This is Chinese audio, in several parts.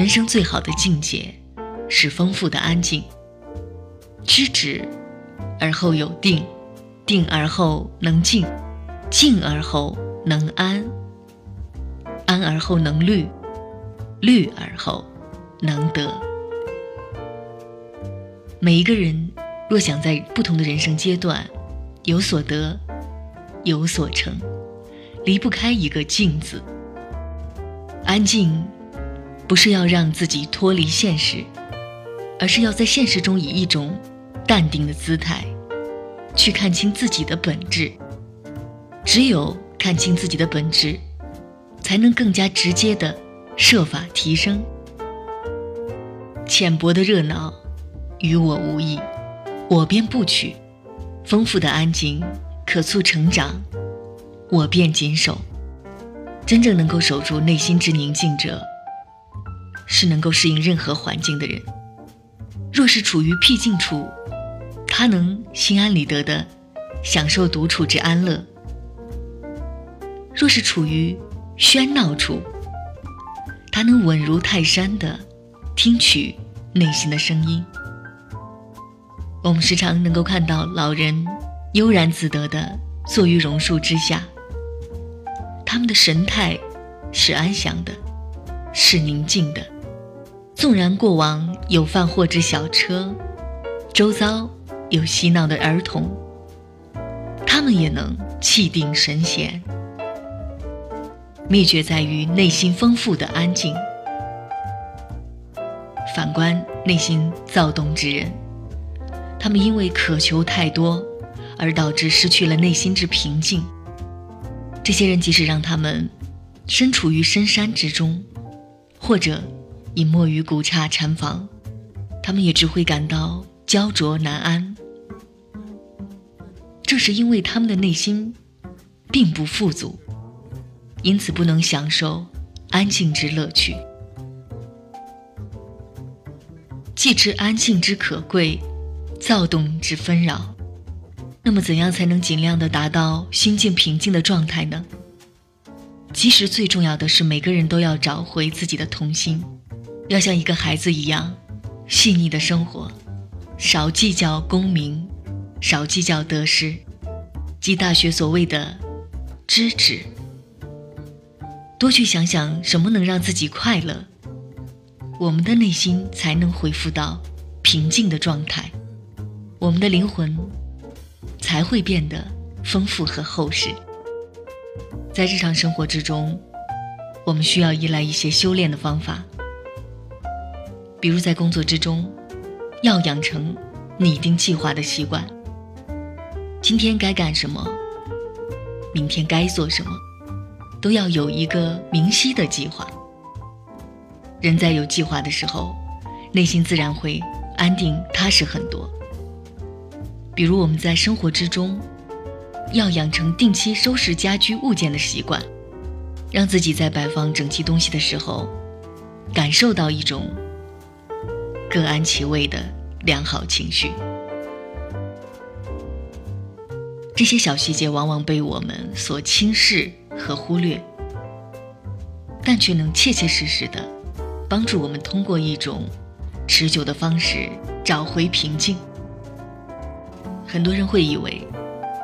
人生最好的境界是丰富的安静。知止而后有定，定而后能静，静而后能安，安而后能虑，虑而后能得。每一个人若想在不同的人生阶段有所得、有所成，离不开一个“静”字。安静，不是要让自己脱离现实，而是要在现实中以一种淡定的姿态，去看清自己的本质。只有看清自己的本质，才能更加直接的设法提升。浅薄的热闹，与我无益，我便不取；丰富的安静，可促成长，我便谨守。真正能够守住内心之宁静者，是能够适应任何环境的人。若是处于僻静处，他能心安理得的享受独处之安乐；若是处于喧闹处，他能稳如泰山的听取内心的声音。我们时常能够看到老人悠然自得的坐于榕树之下。他们的神态是安详的，是宁静的。纵然过往有贩货之小车，周遭有嬉闹的儿童，他们也能气定神闲。秘诀在于内心丰富的安静。反观内心躁动之人，他们因为渴求太多，而导致失去了内心之平静。这些人即使让他们身处于深山之中，或者隐没于古刹禅房，他们也只会感到焦灼难安。这是因为他们的内心并不富足，因此不能享受安静之乐趣。既知安静之可贵，躁动之纷扰。那么，怎样才能尽量的达到心境平静的状态呢？其实，最重要的是每个人都要找回自己的童心，要像一个孩子一样细腻的生活，少计较功名，少计较得失，即大学所谓的知止。多去想想什么能让自己快乐，我们的内心才能恢复到平静的状态，我们的灵魂。才会变得丰富和厚实。在日常生活之中，我们需要依赖一些修炼的方法，比如在工作之中，要养成拟定计划的习惯。今天该干什么，明天该做什么，都要有一个明晰的计划。人在有计划的时候，内心自然会安定踏实很多。比如我们在生活之中，要养成定期收拾家居物件的习惯，让自己在摆放整齐东西的时候，感受到一种各安其位的良好情绪。这些小细节往往被我们所轻视和忽略，但却能切切实实的帮助我们通过一种持久的方式找回平静。很多人会以为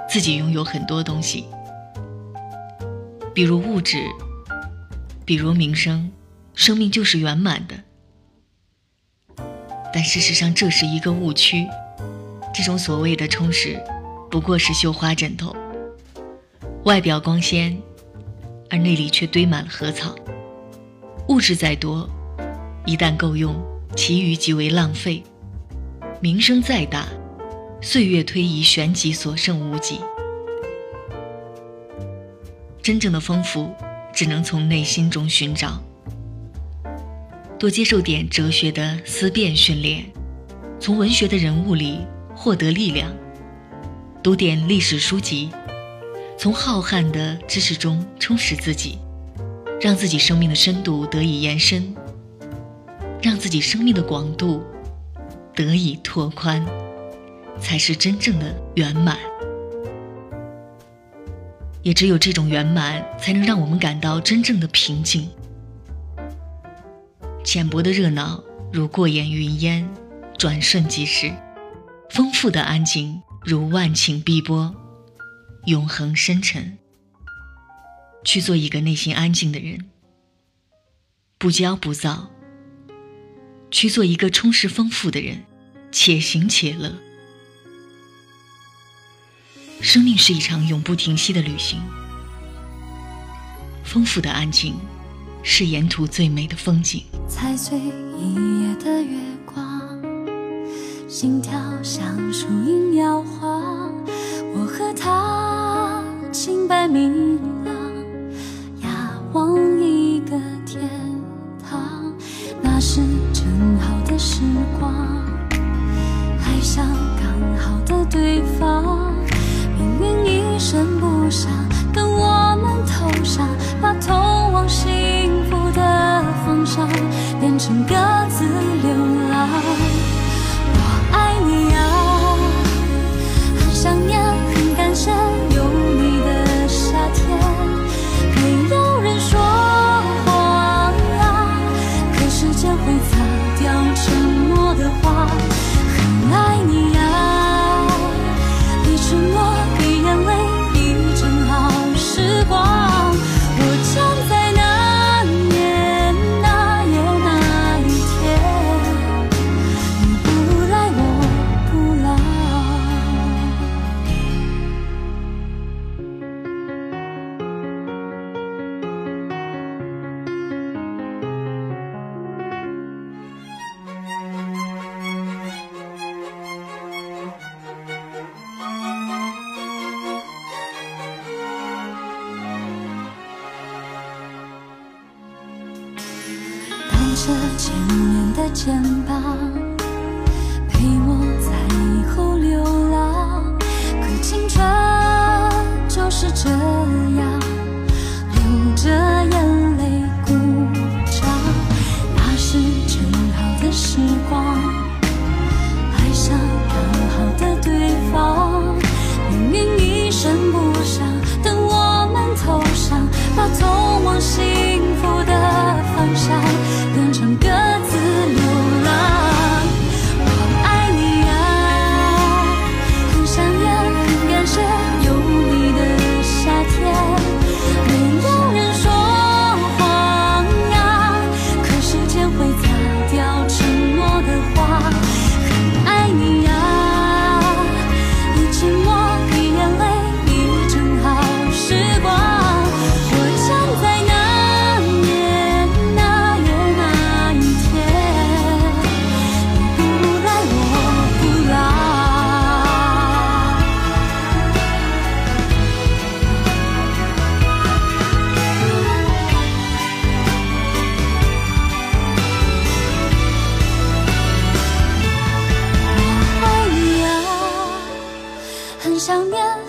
自己拥有很多东西，比如物质，比如名声，生命就是圆满的。但事实上，这是一个误区。这种所谓的充实，不过是绣花枕头，外表光鲜，而内里却堆满了禾草。物质再多，一旦够用，其余即为浪费；名声再大，岁月推移，旋即所剩无几。真正的丰富，只能从内心中寻找。多接受点哲学的思辨训练，从文学的人物里获得力量；读点历史书籍，从浩瀚的知识中充实自己，让自己生命的深度得以延伸，让自己生命的广度得以拓宽。才是真正的圆满，也只有这种圆满，才能让我们感到真正的平静。浅薄的热闹如过眼云烟，转瞬即逝；丰富的安静如万顷碧波，永恒深沉。去做一个内心安静的人，不骄不躁；去做一个充实丰富的人，且行且乐。生命是一场永不停息的旅行，丰富的安静是沿途最美的风景。踩碎一夜的月光，心跳像树影摇晃，我和他清白明朗，仰望一个天堂，那是正好的时光，爱上刚好的对方。命运一声不响，着千年的肩膀，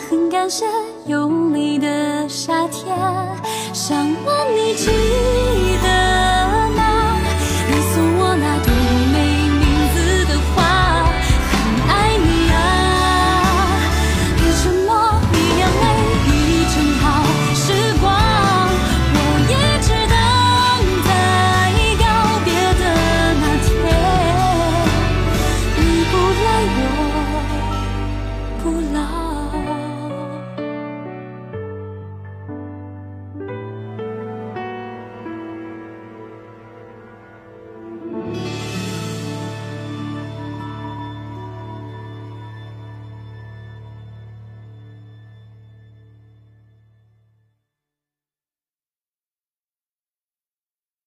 很感谢有你的夏天，想问你今夜。